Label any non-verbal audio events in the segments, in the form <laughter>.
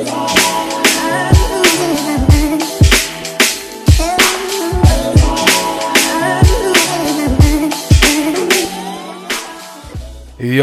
Et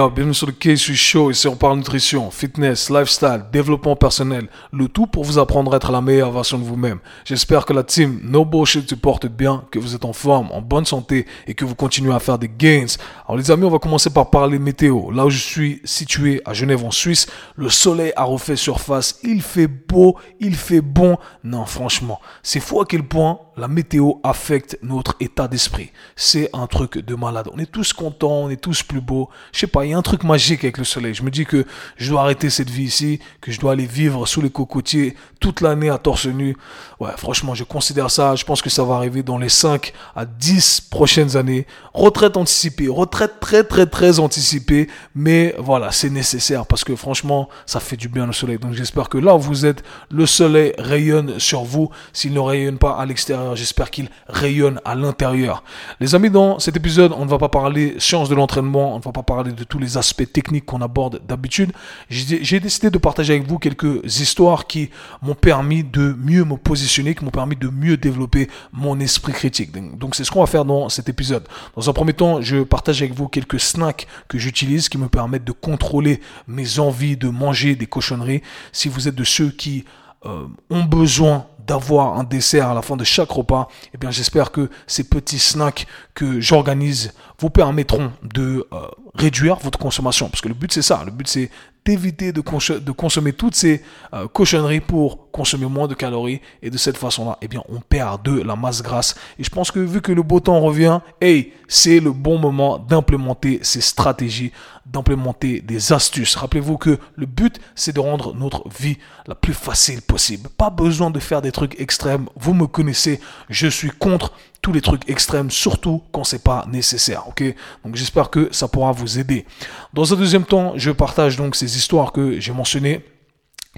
bienvenue sur le K-Suis Show, ici on parle nutrition, fitness, lifestyle, développement personnel, le tout pour vous apprendre à être la meilleure version de vous-même. J'espère que la team No Bullshit se porte bien, que vous êtes en forme, en bonne santé et que vous continuez à faire des gains. Alors les amis, on va commencer par parler météo. Là où je suis situé à Genève en Suisse, le soleil a refait surface, il fait beau, il fait bon. Non, franchement, c'est fou à quel point la météo affecte notre état d'esprit. C'est un truc de malade. On est tous contents, on est tous plus beaux. Je sais pas, il y a un truc magique avec le soleil. Je me dis que je dois arrêter cette vie ici, que je dois aller vivre sous les cocotiers toute l'année à torse nu. Ouais, franchement, je considère ça. Je pense que ça va arriver dans les 5 à 10 prochaines années. Retraite anticipée, retraite très très très anticipée, mais voilà, c'est nécessaire parce que franchement, ça fait du bien le soleil. Donc j'espère que là où vous êtes, le soleil rayonne sur vous. S'il ne rayonne pas à l'extérieur, J'espère qu'il rayonne à l'intérieur. Les amis, dans cet épisode, on ne va pas parler science de l'entraînement, on ne va pas parler de tous les aspects techniques qu'on aborde d'habitude. J'ai décidé de partager avec vous quelques histoires qui m'ont permis de mieux me positionner, qui m'ont permis de mieux développer mon esprit critique. Donc c'est ce qu'on va faire dans cet épisode. Dans un premier temps, je partage avec vous quelques snacks que j'utilise qui me permettent de contrôler mes envies de manger des cochonneries. Si vous êtes de ceux qui euh, ont besoin d'avoir un dessert à la fin de chaque repas, eh bien j'espère que ces petits snacks que j'organise vous permettront de euh, réduire votre consommation. Parce que le but c'est ça, le but c'est d'éviter de, consommer toutes ces euh, cochonneries pour consommer moins de calories. Et de cette façon-là, eh bien, on perd de la masse grasse. Et je pense que vu que le beau temps revient, hey, c'est le bon moment d'implémenter ces stratégies, d'implémenter des astuces. Rappelez-vous que le but, c'est de rendre notre vie la plus facile possible. Pas besoin de faire des trucs extrêmes. Vous me connaissez, je suis contre tous les trucs extrêmes, surtout quand c'est pas nécessaire. Ok, donc j'espère que ça pourra vous aider. Dans un deuxième temps, je partage donc ces histoires que j'ai mentionnées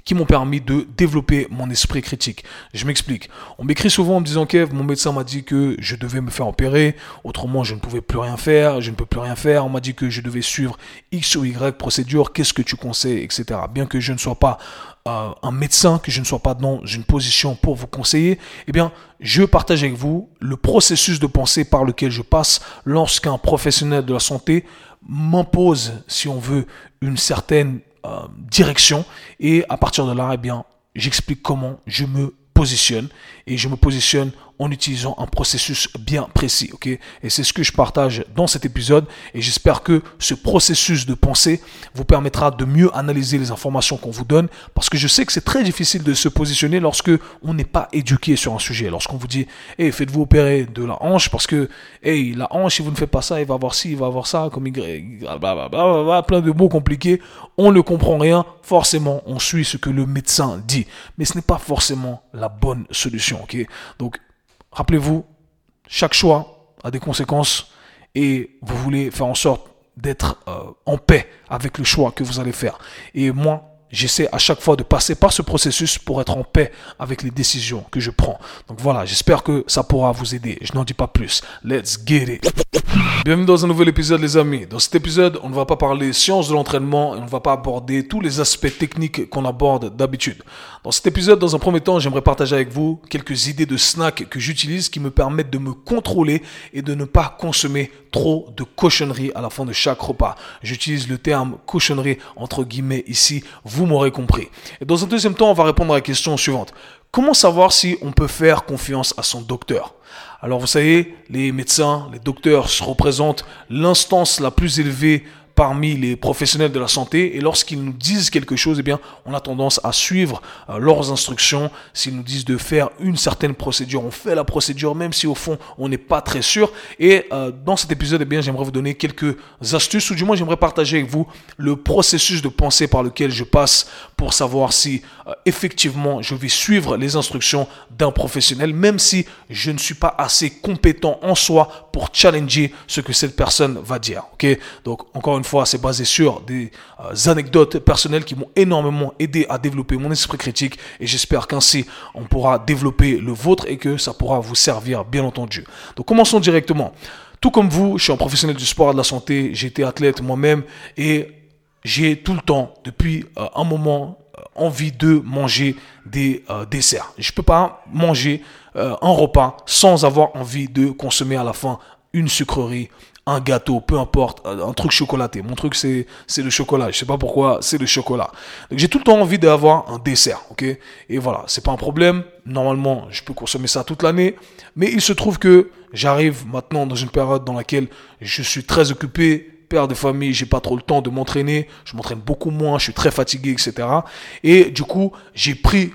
qui m'ont permis de développer mon esprit critique. Je m'explique. On m'écrit souvent en me disant Kev, mon médecin m'a dit que je devais me faire opérer, autrement je ne pouvais plus rien faire, je ne peux plus rien faire. On m'a dit que je devais suivre X ou Y procédure, qu'est-ce que tu conseilles, etc. Bien que je ne sois pas euh, un médecin, que je ne sois pas dans une position pour vous conseiller, eh bien, je partage avec vous le processus de pensée par lequel je passe lorsqu'un professionnel de la santé m'impose, si on veut, une certaine euh, direction. Et à partir de là, eh bien, j'explique comment je me positionne et je me positionne en utilisant un processus bien précis, ok? Et c'est ce que je partage dans cet épisode et j'espère que ce processus de pensée vous permettra de mieux analyser les informations qu'on vous donne parce que je sais que c'est très difficile de se positionner lorsque on n'est pas éduqué sur un sujet. Lorsqu'on vous dit, hey, faites-vous opérer de la hanche parce que, hey, la hanche, si vous ne faites pas ça, il va avoir ci, il va avoir ça, comme Y, blablabla, plein de mots compliqués. On ne comprend rien. Forcément, on suit ce que le médecin dit. Mais ce n'est pas forcément la bonne solution, ok? Donc, Rappelez-vous, chaque choix a des conséquences et vous voulez faire en sorte d'être euh, en paix avec le choix que vous allez faire. Et moi, j'essaie à chaque fois de passer par ce processus pour être en paix avec les décisions que je prends. Donc voilà, j'espère que ça pourra vous aider. Je n'en dis pas plus. Let's get it. Bienvenue dans un nouvel épisode les amis. Dans cet épisode, on ne va pas parler science de l'entraînement et on ne va pas aborder tous les aspects techniques qu'on aborde d'habitude. Dans cet épisode, dans un premier temps, j'aimerais partager avec vous quelques idées de snacks que j'utilise qui me permettent de me contrôler et de ne pas consommer trop de cochonneries à la fin de chaque repas. J'utilise le terme cochonnerie entre guillemets ici. Vous m'aurez compris. Et dans un deuxième temps, on va répondre à la question suivante. Comment savoir si on peut faire confiance à son docteur? Alors vous savez, les médecins, les docteurs représentent l'instance la plus élevée parmi les professionnels de la santé et lorsqu'ils nous disent quelque chose, eh bien, on a tendance à suivre euh, leurs instructions. S'ils nous disent de faire une certaine procédure, on fait la procédure même si au fond on n'est pas très sûr. Et euh, dans cet épisode, eh bien, j'aimerais vous donner quelques astuces ou du moins j'aimerais partager avec vous le processus de pensée par lequel je passe pour savoir si euh, effectivement je vais suivre les instructions d'un professionnel, même si je ne suis pas assez compétent en soi pour challenger ce que cette personne va dire. Ok, donc encore une fois c'est basé sur des euh, anecdotes personnelles qui m'ont énormément aidé à développer mon esprit critique et j'espère qu'ainsi on pourra développer le vôtre et que ça pourra vous servir, bien entendu. Donc commençons directement. Tout comme vous, je suis un professionnel du sport de la santé, j'ai été athlète moi-même et j'ai tout le temps, depuis euh, un moment, envie de manger des euh, desserts. Je peux pas manger euh, un repas sans avoir envie de consommer à la fin une sucrerie, un gâteau, peu importe, un truc chocolaté. Mon truc, c'est, le chocolat. Je sais pas pourquoi, c'est le chocolat. J'ai tout le temps envie d'avoir un dessert? Et voilà, c'est pas un problème. Normalement, je peux consommer ça toute l'année. Mais il se trouve que j'arrive maintenant dans une période dans laquelle je suis très occupé, père de famille, j'ai pas trop le temps de m'entraîner, je m'entraîne beaucoup moins, je suis très fatigué, etc. Et du coup, j'ai pris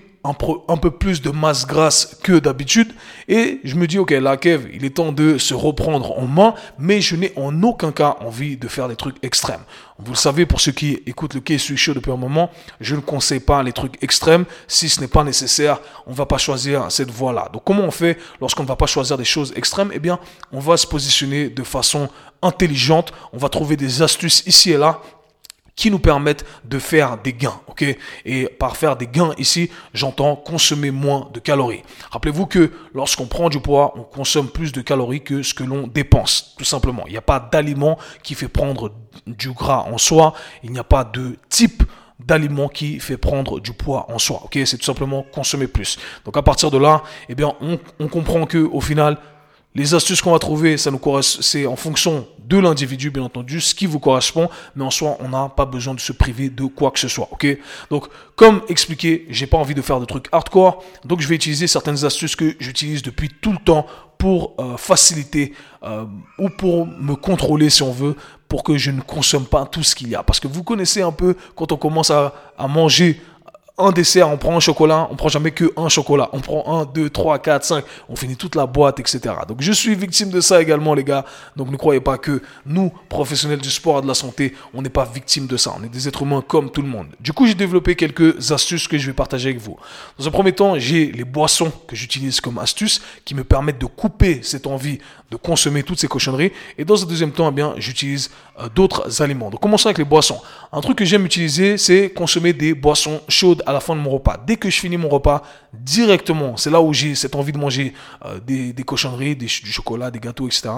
un, peu plus de masse grasse que d'habitude. Et je me dis, ok, là, Kev, il est temps de se reprendre en main, mais je n'ai en aucun cas envie de faire des trucs extrêmes. Vous le savez, pour ceux qui écoutent le Case Show depuis un moment, je ne conseille pas les trucs extrêmes. Si ce n'est pas nécessaire, on ne va pas choisir cette voie-là. Donc, comment on fait lorsqu'on ne va pas choisir des choses extrêmes? Eh bien, on va se positionner de façon intelligente. On va trouver des astuces ici et là qui nous permettent de faire des gains, ok? Et par faire des gains ici, j'entends consommer moins de calories. Rappelez-vous que lorsqu'on prend du poids, on consomme plus de calories que ce que l'on dépense, tout simplement. Il n'y a pas d'aliment qui fait prendre du gras en soi. Il n'y a pas de type d'aliment qui fait prendre du poids en soi. Ok, c'est tout simplement consommer plus. Donc à partir de là, eh bien, on, comprend que au final, les astuces qu'on va trouver, ça nous c'est en fonction de l'individu, bien entendu, ce qui vous correspond, mais en soi, on n'a pas besoin de se priver de quoi que ce soit, ok? Donc, comme expliqué, j'ai pas envie de faire de trucs hardcore, donc je vais utiliser certaines astuces que j'utilise depuis tout le temps pour euh, faciliter euh, ou pour me contrôler, si on veut, pour que je ne consomme pas tout ce qu'il y a. Parce que vous connaissez un peu quand on commence à, à manger un dessert, on prend un chocolat, on prend jamais que un chocolat. On prend un, deux, trois, quatre, cinq, on finit toute la boîte, etc. Donc je suis victime de ça également, les gars. Donc ne croyez pas que nous, professionnels du sport et de la santé, on n'est pas victime de ça. On est des êtres humains comme tout le monde. Du coup, j'ai développé quelques astuces que je vais partager avec vous. Dans un premier temps, j'ai les boissons que j'utilise comme astuces qui me permettent de couper cette envie de consommer toutes ces cochonneries. Et dans un deuxième temps, eh bien, j'utilise euh, d'autres aliments. Donc commençons avec les boissons. Un truc que j'aime utiliser, c'est consommer des boissons chaudes à la fin de mon repas. Dès que je finis mon repas, directement, c'est là où j'ai cette envie de manger euh, des, cochonneries, du chocolat, des gâteaux, etc.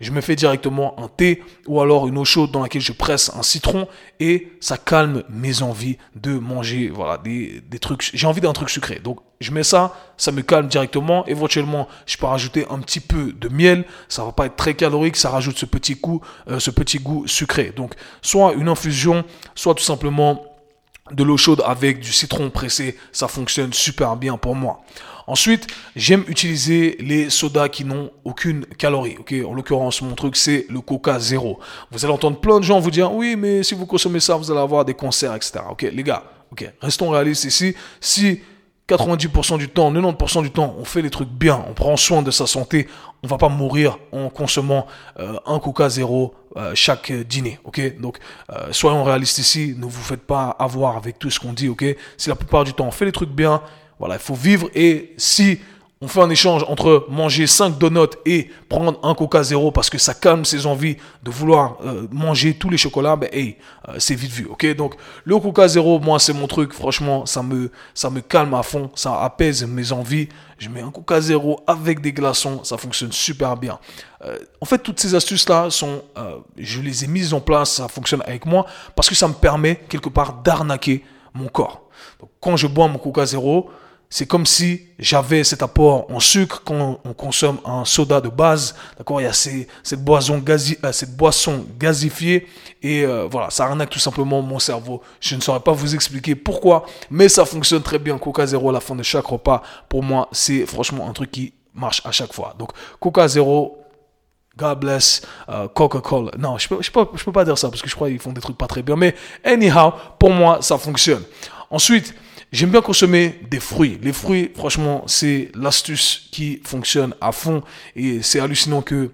Je me fais directement un thé ou alors une eau chaude dans laquelle je presse un citron et ça calme mes envies de manger voilà, des, trucs. J'ai envie d'un truc sucré. Donc je mets ça, ça me calme directement. Éventuellement, je peux rajouter un petit peu de miel. Ça va pas être très calorique, ça rajoute euh, ce petit goût sucré. Donc, soit une infusion, soit tout simplement de l'eau chaude avec du citron pressé, ça fonctionne super bien pour moi. Ensuite, j'aime utiliser les sodas qui n'ont aucune calorie. En l'occurrence, mon truc c'est le Coca Zéro. Vous allez entendre plein de gens vous dire oui, mais si vous consommez ça, vous allez avoir des concerts, etc. Ok, les gars, ok, restons réalistes ici. Si 90% du temps, 90% du temps, on fait les trucs bien, on prend soin de sa santé, on va pas mourir en consommant euh, un Coca zéro euh, chaque dîner, ok? Donc, euh, soyons réalistes ici, ne vous faites pas avoir avec tout ce qu'on dit, ok? Si la plupart du temps on fait les trucs bien, voilà, il faut vivre et si on fait un échange entre manger 5 donuts et prendre un coca zéro parce que ça calme ses envies de vouloir euh, manger tous les chocolats, ben hey, euh, c'est vite vu, ok? Donc le coca zéro, moi c'est mon truc, franchement, ça me, me calme à fond, ça apaise mes envies. Je mets un coca zéro avec des glaçons, ça fonctionne super bien. Euh, en fait, toutes ces astuces-là sont, je les ai mises en place, ça fonctionne avec moi parce que ça me permet quelque part d'arnaquer mon corps. Quand je bois mon coca zéro, c'est comme si j'avais cet apport en sucre quand on consomme un soda de base. D'accord, il y a cette boisson gazi, euh, cette boisson gazifiée et euh, voilà, ça arnaque tout simplement mon cerveau. Je ne saurais pas vous expliquer pourquoi, mais ça fonctionne très bien. Coca Zéro à la fin de chaque repas, pour moi, c'est franchement un truc qui marche à chaque fois. Donc Coca Zéro, God bless euh, Coca-Cola. Non, je peux, je peux pas dire ça parce que je crois qu'ils font des trucs pas très bien. Mais anyhow, pour moi, ça fonctionne. Ensuite, J'aime bien consommer des fruits. Les fruits, franchement, c'est l'astuce qui fonctionne à fond. Et c'est hallucinant que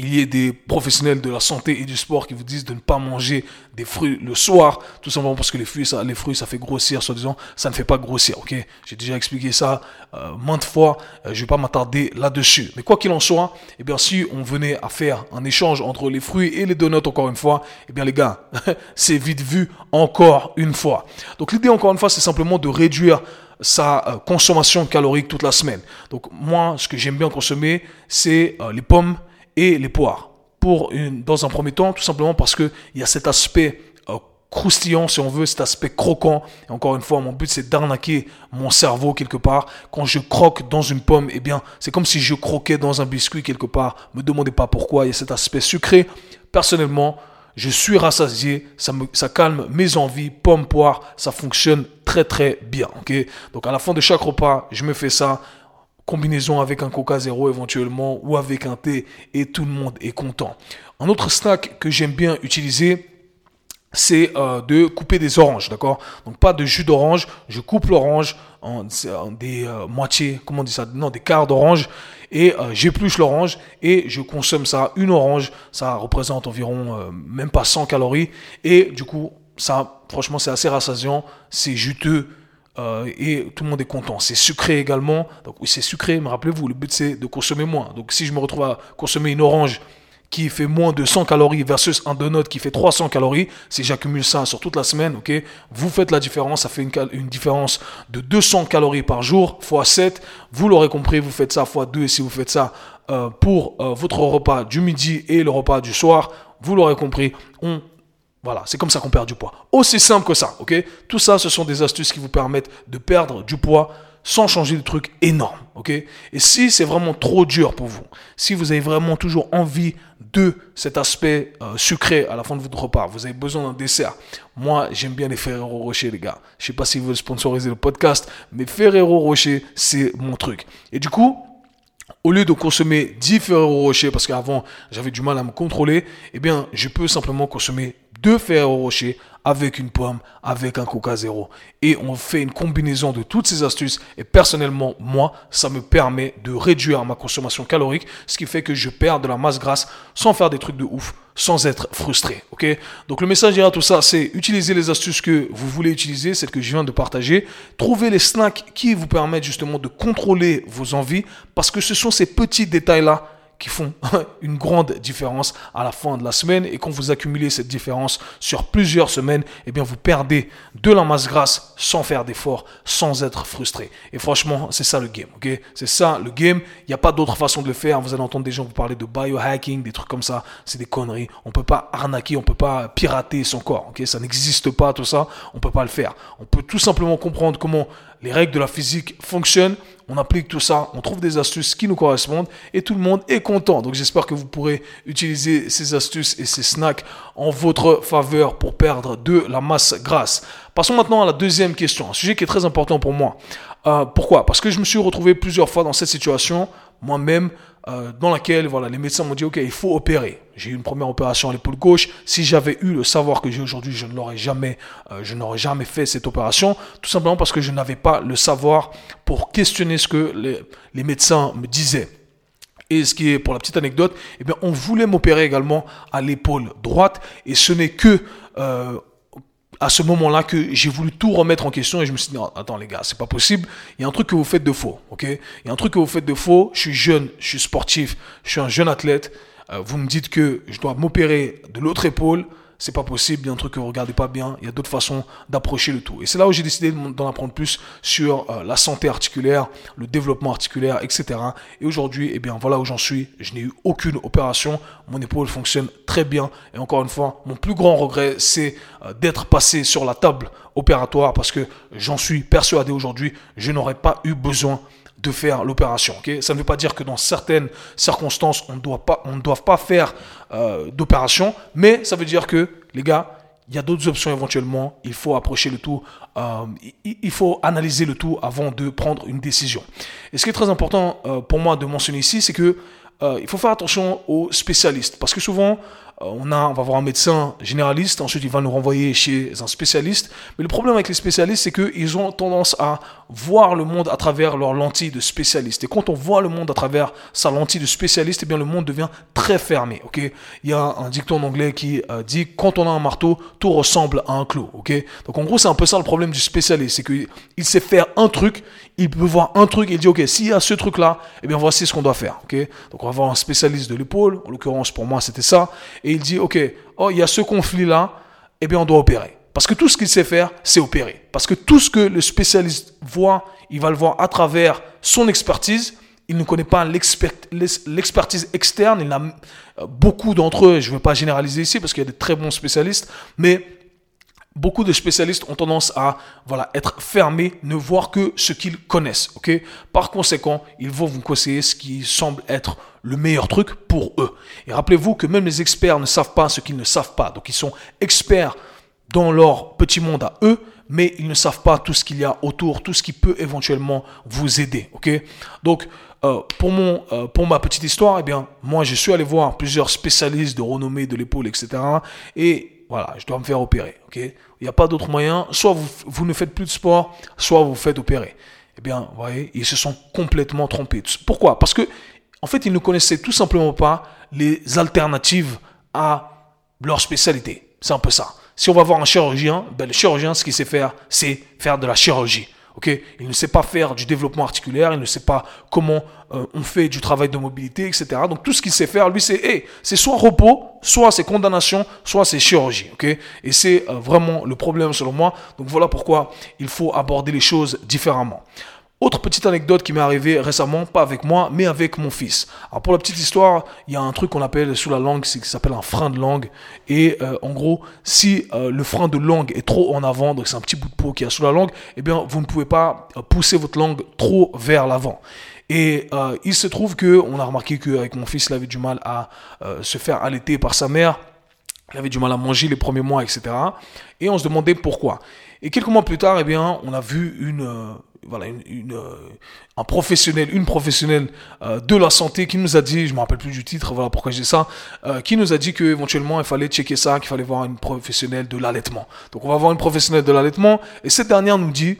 il y ait des professionnels de la santé et du sport qui vous disent de ne pas manger des fruits le soir, tout simplement parce que les fruits, ça, les fruits, ça fait grossir, soi-disant, ça ne fait pas grossir, ok? J'ai déjà expliqué ça euh, maintes fois, euh, je vais pas m'attarder là-dessus. Mais quoi qu'il en soit, eh bien, si on venait à faire un échange entre les fruits et les donuts, encore une fois, eh bien, les gars, <laughs> c'est vite vu encore une fois. Donc, l'idée, encore une fois, c'est simplement de réduire sa euh, consommation calorique toute la semaine. Donc, moi, ce que j'aime bien consommer, c'est les pommes, et les poires. Pour une, dans un premier temps, tout simplement parce qu'il y a cet aspect euh, croustillant, si on veut, cet aspect croquant. Encore une fois, mon but, c'est d'arnaquer mon cerveau quelque part. Quand je croque dans une pomme, eh bien, c'est comme si je croquais dans un biscuit quelque part. Me demandez pas pourquoi. Il y a cet aspect sucré. Personnellement, je suis rassasié, ça, me, calme mes envies, pomme, poire, ça fonctionne très très bien, ok? Donc à la fin de chaque repas, je me fais ça, combinaison avec un Coca Zéro éventuellement ou avec un thé et tout le monde est content. Un autre snack que j'aime bien utiliser, c'est euh, de couper des oranges, d'accord? Donc pas de jus d'orange, je coupe l'orange en, des euh, moitiés, comment on dit ça? Non, des quarts d'orange et euh, j'épluche l'orange et je consomme ça. Une orange, ça représente environ même pas 100 calories et du coup, ça, franchement, c'est assez rassasiant, c'est juteux. Et tout le monde est content. C'est sucré également. Donc c'est sucré, mais rappelez-vous, le but c'est de consommer moins. Donc si je me retrouve à consommer une orange qui fait moins de 100 calories versus un donut qui fait 300 calories, si j'accumule ça sur toute la semaine, ok, vous faites la différence, ça fait une, différence de 200 calories par jour, x 7, vous l'aurez compris, vous faites ça x 2, et si vous faites ça euh, pour euh, votre repas du midi et le repas du soir, vous l'aurez compris, voilà, c'est comme ça qu'on perd du poids. Aussi simple que ça, ok? Tout ça, ce sont des astuces qui vous permettent de perdre du poids sans changer de trucs énormes, ok? Et si c'est vraiment trop dur pour vous, si vous avez vraiment toujours envie de cet aspect euh, sucré à la fin de votre repas, vous avez besoin d'un dessert. Moi, j'aime bien les Ferrero Rocher, les gars. Je sais pas si vous veulent sponsoriser le podcast, mais Ferrero Rocher, c'est mon truc. Et du coup, au lieu de consommer 10 Ferrero Rocher, parce qu'avant j'avais du mal à me contrôler, eh bien, je peux simplement consommer deux Ferrero Rocher avec une pomme, avec un Coca Zéro. Et on fait une combinaison de toutes ces astuces. Et personnellement, moi, ça me permet de réduire ma consommation calorique, ce qui fait que je perds de la masse grasse sans faire des trucs de ouf, sans être frustré. Ok? Donc le message derrière tout ça, c'est utiliser les astuces que vous voulez utiliser, celles que je viens de partager. Trouver les snacks qui vous permettent justement de contrôler vos envies, parce que ce sont ces petits détails-là qui font <laughs> une grande différence à la fin de la semaine. Et quand vous accumulez cette différence sur plusieurs semaines, eh bien, vous perdez de la masse grasse sans faire d'efforts, sans être frustré. Et franchement, c'est ça le game, ok? C'est ça le game. Il n'y a pas d'autre façon de le faire. Vous allez entendre des gens vous parler de biohacking, des trucs comme ça. C'est des conneries. On peut pas arnaquer, on peut pas pirater son corps, ok? Ça n'existe pas, tout ça. On peut pas le faire. On peut tout simplement comprendre comment les règles de la physique fonctionnent, on applique tout ça, on trouve des astuces qui nous correspondent et tout le monde est content. Donc j'espère que vous pourrez utiliser ces astuces et ces snacks en votre faveur pour perdre de la masse grasse. Passons maintenant à la deuxième question, un sujet qui est très important pour moi. Euh, pourquoi? Parce que je me suis retrouvé plusieurs fois dans cette situation moi-même euh, dans laquelle voilà, les médecins m'ont dit, OK, il faut opérer. J'ai eu une première opération à l'épaule gauche. Si j'avais eu le savoir que j'ai aujourd'hui, je ne l'aurais jamais, euh, je n'aurais jamais fait cette opération, tout simplement parce que je n'avais pas le savoir pour questionner ce que les, médecins me disaient. Et ce qui est, pour la petite anecdote, eh bien, on voulait m'opérer également à l'épaule droite. Et ce n'est que euh, à ce moment-là que j'ai voulu tout remettre en question et je me suis dit, non, attends les gars, c'est pas possible. Il y a un truc que vous faites de faux, ok? Il y a un truc que vous faites de faux. Je suis jeune, je suis sportif, je suis un jeune athlète. Euh, vous me dites que je dois m'opérer de l'autre épaule c'est pas possible, il y a un truc que vous regardez pas bien, il y a d'autres façons d'approcher le tout. Et c'est là où j'ai décidé d'en apprendre plus sur euh, la santé articulaire, le développement articulaire, etc. Et aujourd'hui, eh bien voilà où j'en suis. Je n'ai eu aucune opération, mon épaule fonctionne très bien. Et encore une fois, mon plus grand regret, c'est euh, d'être passé sur la table opératoire parce que j'en suis persuadé aujourd'hui, je n'aurais pas eu besoin de faire l'opération. ça ne veut pas dire que dans certaines circonstances, on, doit pas, on ne doit pas faire euh, d'opération, mais ça veut dire que, les gars, il y a d'autres options éventuellement. Il faut approcher le tout. Euh, il, faut analyser le tout avant de prendre une décision. Et ce qui est très important euh, pour moi de mentionner ici, c'est que il faut faire attention aux spécialistes. Parce que souvent, on, a, on va voir un médecin généraliste, ensuite il va nous renvoyer chez un spécialiste. Mais le problème avec les spécialistes, c'est qu'ils ont tendance à voir le monde à travers leur lentille de spécialiste. Et quand on voit le monde à travers sa lentille de spécialiste, eh bien le monde devient très fermé. Ok? Il y a un dicton anglais qui euh, dit quand on a un marteau, tout ressemble à un clou. Ok? Donc en gros, c'est un peu ça le problème du spécialiste, c'est qu'il sait faire un truc, il peut voir un truc, il dit ok, s'il y a ce truc-là, eh bien voici ce qu'on doit faire. Ok? Donc on va voir un spécialiste de l'épaule. En l'occurrence pour moi, c'était ça. Et il dit, OK, oh, il y a ce conflit-là, eh bien, on doit opérer. Parce que tout ce qu'il sait faire, c'est opérer. Parce que tout ce que le spécialiste voit, il va le voir à travers son expertise. Il ne connaît pas l'expertise externe. Il a beaucoup d'entre eux, je ne veux pas généraliser ici parce qu'il y a des très bons spécialistes, mais beaucoup de spécialistes ont tendance à voilà, être fermés, ne voir que ce qu'ils connaissent. ok? Par conséquent, ils vont vous conseiller ce qui semble être le meilleur truc pour eux. Et rappelez-vous que même les experts ne savent pas ce qu'ils ne savent pas. Donc ils sont experts dans leur petit monde à eux, mais ils ne savent pas tout ce qu'il y a autour, tout ce qui peut éventuellement vous aider. ok? Donc euh, pour, mon, euh, pour ma petite histoire, eh bien, moi je suis allé voir plusieurs spécialistes de renommée de l'épaule, etc. Et voilà, je dois me faire opérer. Il n'y a pas d'autre moyen. Soit vous, vous, ne faites plus de sport, soit vous faites opérer. Eh bien, vous voyez, ils se sont complètement trompés. Pourquoi? Parce que, en fait, ils ne connaissaient tout simplement pas les alternatives à leur spécialité. C'est un peu ça. Si on va voir un chirurgien, ben, le chirurgien, ce qu'il sait faire, c'est faire de la chirurgie. Il ne sait pas faire du développement articulaire, il ne sait pas comment euh, on fait du travail de mobilité, etc. Donc tout ce qu'il sait faire, lui, c'est soit repos, soit c'est condamnation, soit c'est chirurgie. Et c'est euh, vraiment le problème selon moi. Donc voilà pourquoi il faut aborder les choses différemment. Autre petite anecdote qui m'est arrivée récemment, pas avec moi, mais avec mon fils. Alors pour la petite histoire, il y a un truc qu'on appelle sous la langue, qui s'appelle un frein de langue. Et euh, en gros, si euh, le frein de langue est trop en avant, donc c'est un petit bout de peau qui a sous la langue, eh bien vous ne pouvez pas euh, pousser votre langue trop vers l'avant. Et il se trouve que on a remarqué qu'avec mon fils, il avait du mal à se faire allaiter par sa mère. Il avait du mal à manger les premiers mois, etc. Et on se demandait pourquoi. Et quelques mois plus tard, eh bien, on a vu une, voilà, une, euh, un professionnel, une professionnelle euh, de la santé qui nous a dit, je me rappelle plus du titre, voilà pourquoi j'ai ça, euh, qui nous a dit qu'éventuellement il fallait checker ça, qu'il fallait voir une professionnelle de l'allaitement. Donc on va voir une professionnelle de l'allaitement et cette dernière nous dit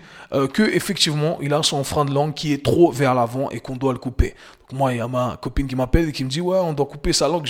que effectivement il a son frein de langue qui est trop vers l'avant et qu'on doit le couper. Moi il y a ma copine qui m'appelle et qui me dit ouais on doit couper sa langue.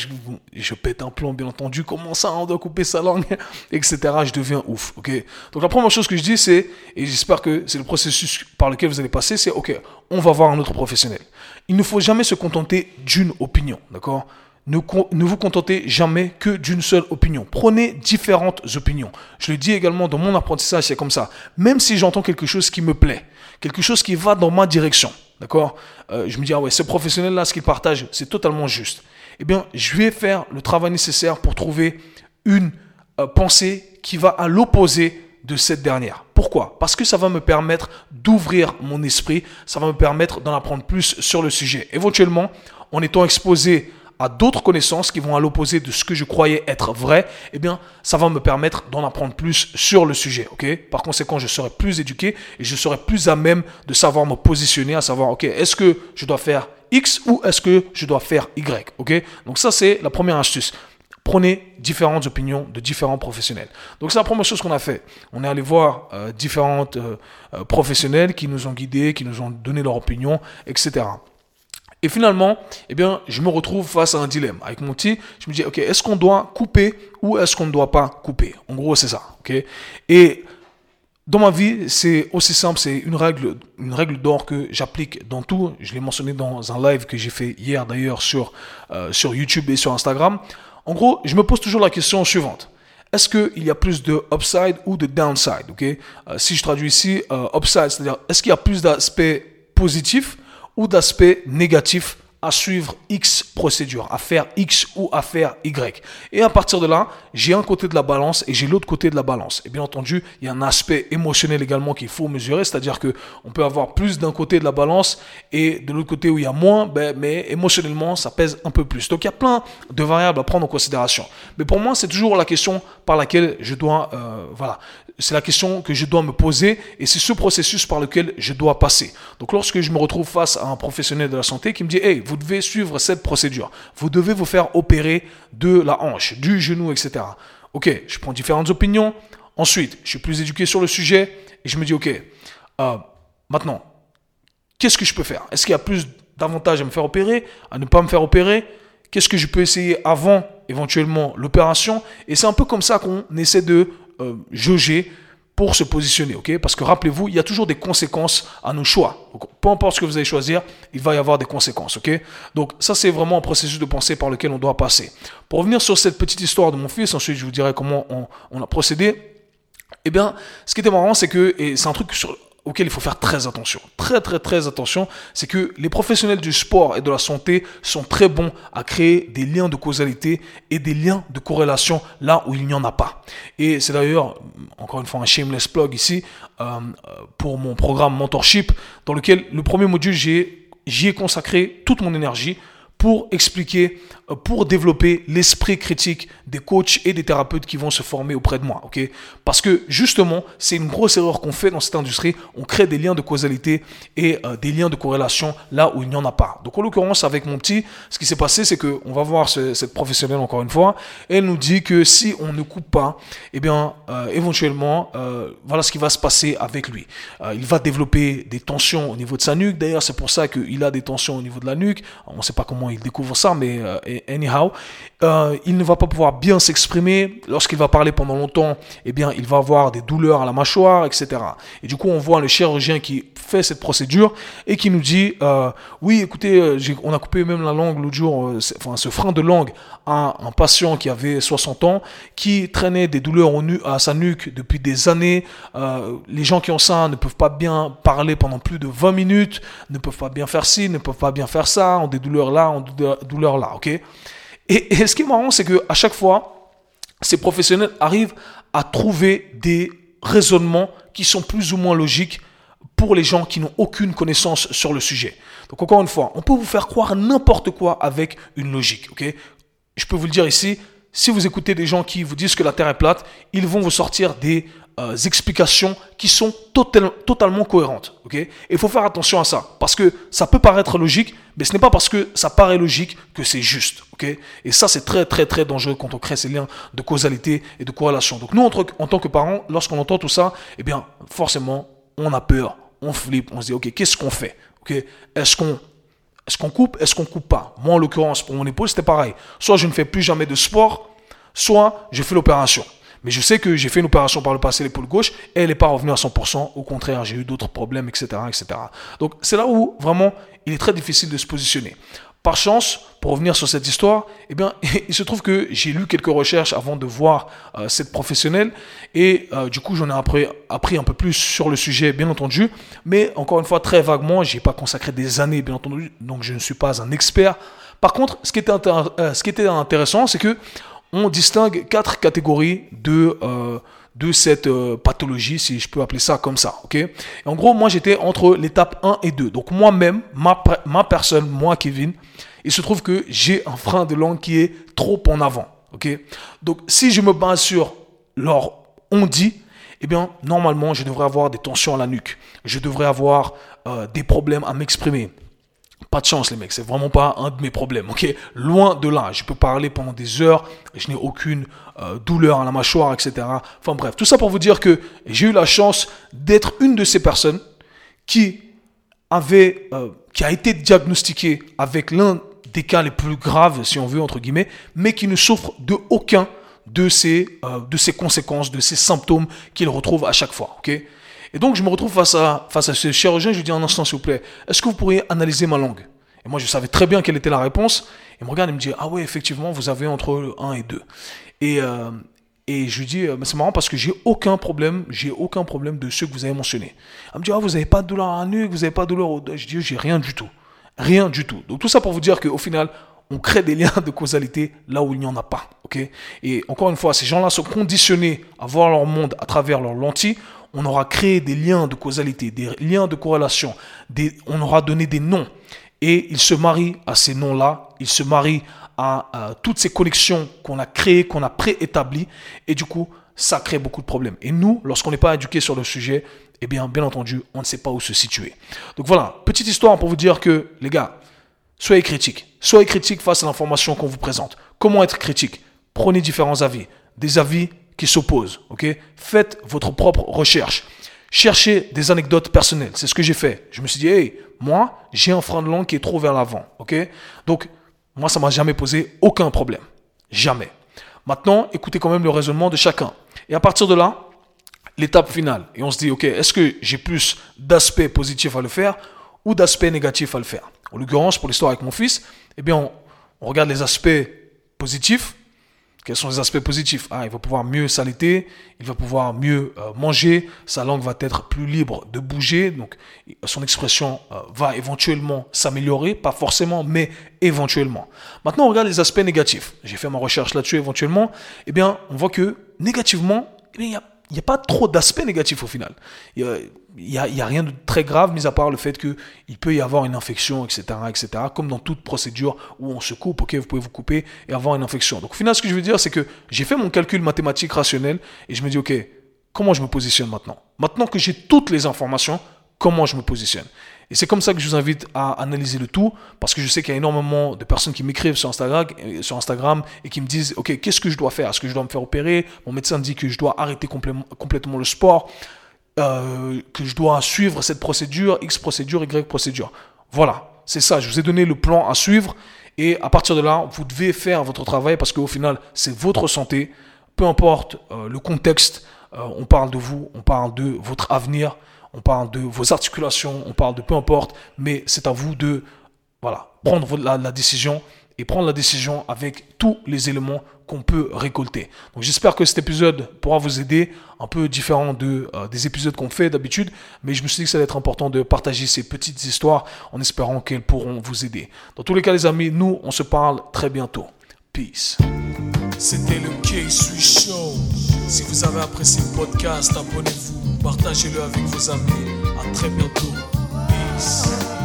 Je, pète un plomb bien entendu. Comment ça on doit couper sa langue, <laughs> etc. Je deviens ouf. Ok? Donc la première chose que je dis c'est et j'espère que c'est le processus par lequel vous allez passer, c'est ok on va voir un autre professionnel. Il ne faut jamais se contenter d'une opinion, d'accord? Ne, vous contentez jamais que d'une seule opinion. Prenez différentes opinions. Je le dis également dans mon apprentissage, c'est comme ça. Même si j'entends quelque chose qui me plaît, quelque chose qui va dans ma direction, d'accord euh, Je me dis, ah ouais, ce professionnel-là, ce qu'il partage, c'est totalement juste. Eh bien, je vais faire le travail nécessaire pour trouver une euh, pensée qui va à l'opposé de cette dernière. Pourquoi? Parce que ça va me permettre d'ouvrir mon esprit, ça va me permettre d'en apprendre plus sur le sujet. Éventuellement, en étant exposé à d'autres connaissances qui vont à l'opposé de ce que je croyais être vrai, eh bien, ça va me permettre d'en apprendre plus sur le sujet, ok? Par conséquent, je serai plus éduqué et je serai plus à même de savoir me positionner, à savoir, ok, est-ce que je dois faire X ou est-ce que je dois faire Y, ok? Donc ça, c'est la première astuce prenez différentes opinions de différents professionnels. Donc c'est la première chose qu'on a fait. On est allé voir euh, différentes euh, euh, professionnels qui nous ont guidés, qui nous ont donné leur opinion, etc. Et finalement, eh bien, je me retrouve face à un dilemme. Avec mon petit, je me dis, ok, est-ce qu'on doit couper ou est-ce qu'on ne doit pas couper? En gros, c'est ça. ok? Et dans ma vie, c'est aussi simple, c'est une règle, une règle d'or que j'applique dans tout. Je l'ai mentionné dans un live que j'ai fait hier d'ailleurs sur, sur YouTube et sur Instagram. En gros, je me pose toujours la question suivante. Est-ce qu'il y a plus de upside ou de downside euh, Si je traduis ici, euh, upside, c'est-à-dire est-ce qu'il y a plus d'aspects positifs ou d'aspects négatifs à suivre X procédure, à faire X ou à faire Y. Et à partir de là, j'ai un côté de la balance et j'ai l'autre côté de la balance. Et bien entendu, il y a un aspect émotionnel également qu'il faut mesurer, c'est-à-dire que on peut avoir plus d'un côté de la balance et de l'autre côté où il y a moins, ben, mais émotionnellement, ça pèse un peu plus. Donc il y a plein de variables à prendre en considération. Mais pour moi, c'est toujours la question par laquelle je dois, euh, voilà, c'est la question que je dois me poser et c'est ce processus par lequel je dois passer. Donc lorsque je me retrouve face à un professionnel de la santé qui me dit, hey, vous devez suivre cette procédure, vous devez vous faire opérer de la hanche, du genou, etc. Ok, je prends différentes opinions. Ensuite, je suis plus éduqué sur le sujet et je me dis, ok, euh, maintenant, qu'est-ce que je peux faire? Est-ce qu'il y a plus d'avantages à me faire opérer, à ne pas me faire opérer? Qu'est-ce que je peux essayer avant éventuellement l'opération? Et c'est un peu comme ça qu'on essaie de euh, pour se positionner, ok? Parce que rappelez-vous, il y a toujours des conséquences à nos choix. peu importe ce que vous allez choisir, il va y avoir des conséquences, ok? Donc ça, c'est vraiment un processus de pensée par lequel on doit passer. Pour revenir sur cette petite histoire de mon fils, ensuite je vous dirai comment on, a procédé. Eh bien, ce qui était marrant, c'est que, et c'est un truc sur auquel il faut faire très attention. Très très très attention, c'est que les professionnels du sport et de la santé sont très bons à créer des liens de causalité et des liens de corrélation là où il n'y en a pas. Et c'est d'ailleurs, encore une fois, un shameless plug ici, euh, pour mon programme Mentorship, dans lequel le premier module, j'y ai consacré toute mon énergie pour expliquer, euh, pour développer l'esprit critique des coachs et des thérapeutes qui vont se former auprès de moi. ok? Parce que justement, c'est une grosse erreur qu'on fait dans cette industrie. On crée des liens de causalité et euh, des liens de corrélation là où il n'y en a pas. Donc en l'occurrence, avec mon petit, ce qui s'est passé, c'est que on va voir cette professionnelle encore une fois. Elle nous dit que si on ne coupe pas, eh bien, euh, éventuellement, voilà ce qui va se passer avec lui. il va développer des tensions au niveau de sa nuque. D'ailleurs, c'est pour ça qu'il a des tensions au niveau de la nuque. On ne sait pas comment il découvre ça, mais euh, anyhow, euh, il ne va pas pouvoir bien s'exprimer. Lorsqu'il va parler pendant longtemps, eh bien, il va avoir des douleurs à la mâchoire, etc. Et du coup, on voit le chirurgien qui fait cette procédure et qui nous dit, euh, oui, écoutez, on a coupé même la langue l'autre jour, enfin, ce frein de langue à un patient qui avait 60 ans, qui traînait des douleurs au nu, à sa nuque depuis des années. les gens qui ont ça ne peuvent pas bien parler pendant plus de 20 minutes, ne peuvent pas bien faire ci, ne peuvent pas bien faire ça, ont des douleurs là, ont douleur là, ok? Et, ce qui est marrant, c'est que à chaque fois, ces professionnels arrivent à trouver des raisonnements qui sont plus ou moins logiques pour les gens qui n'ont aucune connaissance sur le sujet. Donc encore une fois, on peut vous faire croire n'importe quoi avec une logique, Je peux vous le dire ici, si vous écoutez des gens qui vous disent que la Terre est plate, ils vont vous sortir des euh, explications qui sont totalement cohérentes. ok? Il faut faire attention à ça, parce que ça peut paraître logique, mais ce n'est pas parce que ça paraît logique que c'est juste. ok? Et ça, c'est très, très, très dangereux quand on crée ces liens de causalité et de corrélation. Donc nous, en, tant que parents, lorsqu'on entend tout ça, eh bien, forcément, on a peur, on flippe, on se dit, ok, qu'est-ce qu'on fait ok? Est-ce qu'on est-ce qu'on coupe Est-ce qu'on coupe pas? Moi, en l'occurrence, pour mon épaule, c'était pareil. Soit je ne fais plus jamais de sport, soit je fais l'opération. Mais je sais que j'ai fait une opération par le passé, l'épaule gauche, elle n'est pas revenue à 100%. Au contraire, j'ai eu d'autres problèmes, etc., etc. Donc, c'est là où, vraiment, il est très difficile de se positionner. Par chance, pour revenir sur cette histoire, eh bien, <laughs> il se trouve que j'ai lu quelques recherches avant de voir euh, cette professionnelle et euh, du coup, j'en ai appris, appris, un peu plus sur le sujet, bien entendu, mais encore une fois, très vaguement, j'ai pas consacré des années, bien entendu, donc je ne suis pas un expert. Par contre, ce qui était, euh, ce qui était intéressant, c'est que on distingue quatre catégories de, euh, de cette euh, pathologie, si je peux appeler ça comme ça. ok? En gros, moi, j'étais entre l'étape 1 et 2. Donc moi-même, ma, ma personne, moi, Kevin, il se trouve que j'ai un frein de langue qui est trop en avant. ok? Donc si je me base sur leur on dit, eh bien, normalement, je devrais avoir des tensions à la nuque. Je devrais avoir euh, des problèmes à m'exprimer. Pas de chance, les mecs. C'est vraiment pas un de mes problèmes. Ok, loin de là. Je peux parler pendant des heures. Je n'ai aucune euh, douleur à la mâchoire, etc. Enfin bref, tout ça pour vous dire que j'ai eu la chance d'être une de ces personnes euh, qui a été diagnostiquée avec l'un des cas les plus graves, si on veut entre guillemets, mais qui ne souffre de aucun de ces, euh, conséquences, de ces symptômes qu'il retrouve à chaque fois. ok? Et donc, je me retrouve face à, face à ce chirurgien. Je lui dis un instant, s'il vous plaît, est-ce que vous pourriez analyser ma langue? Et moi, je savais très bien quelle était la réponse. Il me regarde et me dit, ah ouais, effectivement, vous avez entre 1 et 2. Et, euh, et je lui dis, euh, c'est marrant parce que j'ai aucun problème, j'ai aucun problème de ceux que vous avez mentionnés. Elle me dit, ah, vous n'avez pas de douleur à la nuque, vous n'avez pas de douleur au dos. Je dis, j'ai rien du tout. Rien du tout. Donc, tout ça pour vous dire qu'au final, on crée des liens de causalité là où il n'y en a pas. ok? Et encore une fois, ces gens-là sont conditionnés à voir leur monde à travers leurs lentilles on aura créé des liens de causalité, des liens de corrélation, on aura donné des noms. Et il se marie à ces noms-là, il se marie à, toutes ces connexions qu'on a créées, qu'on a préétablies, et du coup, ça crée beaucoup de problèmes. Et nous, lorsqu'on n'est pas éduqué sur le sujet, eh bien, bien entendu, on ne sait pas où se situer. Donc voilà, petite histoire pour vous dire que, les gars, soyez critiques. Soyez critiques face à l'information qu'on vous présente. Comment être critique? Prenez différents avis. Des avis s'opposent. ok? Faites votre propre recherche. Cherchez des anecdotes personnelles. C'est ce que j'ai fait. Je me suis dit, hey, moi, j'ai un frein de langue qui est trop vers l'avant. ok? Donc, moi, ça m'a jamais posé aucun problème. Jamais. Maintenant, écoutez quand même le raisonnement de chacun. Et à partir de là, l'étape finale. Et on se dit, ok, est-ce que j'ai plus d'aspects positifs à le faire ou d'aspects négatifs à le faire? En l'occurrence, pour l'histoire avec mon fils, eh bien, on regarde les aspects positifs Quels sont les aspects positifs ah, Il va pouvoir mieux s'allaiter, il va pouvoir mieux euh, manger, sa langue va être plus libre de bouger, donc son expression euh, va éventuellement s'améliorer, pas forcément, mais éventuellement. Maintenant, on regarde les aspects négatifs. J'ai fait ma recherche là-dessus éventuellement. Eh bien, on voit que négativement, eh il y a il n'y a pas trop d'aspects négatifs au final. Il n'y a, rien de très grave, mis à part le fait qu'il peut y avoir une infection, etc., etc. Comme dans toute procédure où on se coupe, ok, vous pouvez vous couper et avoir une infection. Donc au final, ce que je veux dire, c'est que j'ai fait mon calcul mathématique rationnel et je me dis, ok, comment je me positionne maintenant? Maintenant que j'ai toutes les informations, comment je me positionne? Et c'est comme ça que je vous invite à analyser le tout, parce que je sais qu'il y a énormément de personnes qui m'écrivent sur Instagram, euh, et qui me disent, OK, qu'est-ce que je dois faire? Est-ce que je dois me faire opérer? Mon médecin dit que je dois arrêter complètement le sport, euh, que je dois suivre cette procédure, X procédure, Y procédure. Voilà, c'est ça, je vous ai donné le plan à suivre. Et à partir de là, vous devez faire votre travail parce qu'au final, c'est votre santé. Peu importe euh, le contexte, on parle de vous, on parle de votre avenir on parle de vos articulations, on parle de peu importe, mais c'est à vous de voilà, prendre la, décision et prendre la décision avec tous les éléments qu'on peut récolter. Donc j'espère que cet épisode pourra vous aider, un peu différent euh, des épisodes qu'on fait d'habitude, mais je me suis dit que ça allait être important de partager ces petites histoires en espérant qu'elles pourront vous aider. Dans tous les cas les amis, nous on se parle très bientôt. Peace. C'était le K-Swiss Show. Si vous avez apprécié le podcast, abonnez-vous Partagez-le avec vos amis. À très bientôt. Peace.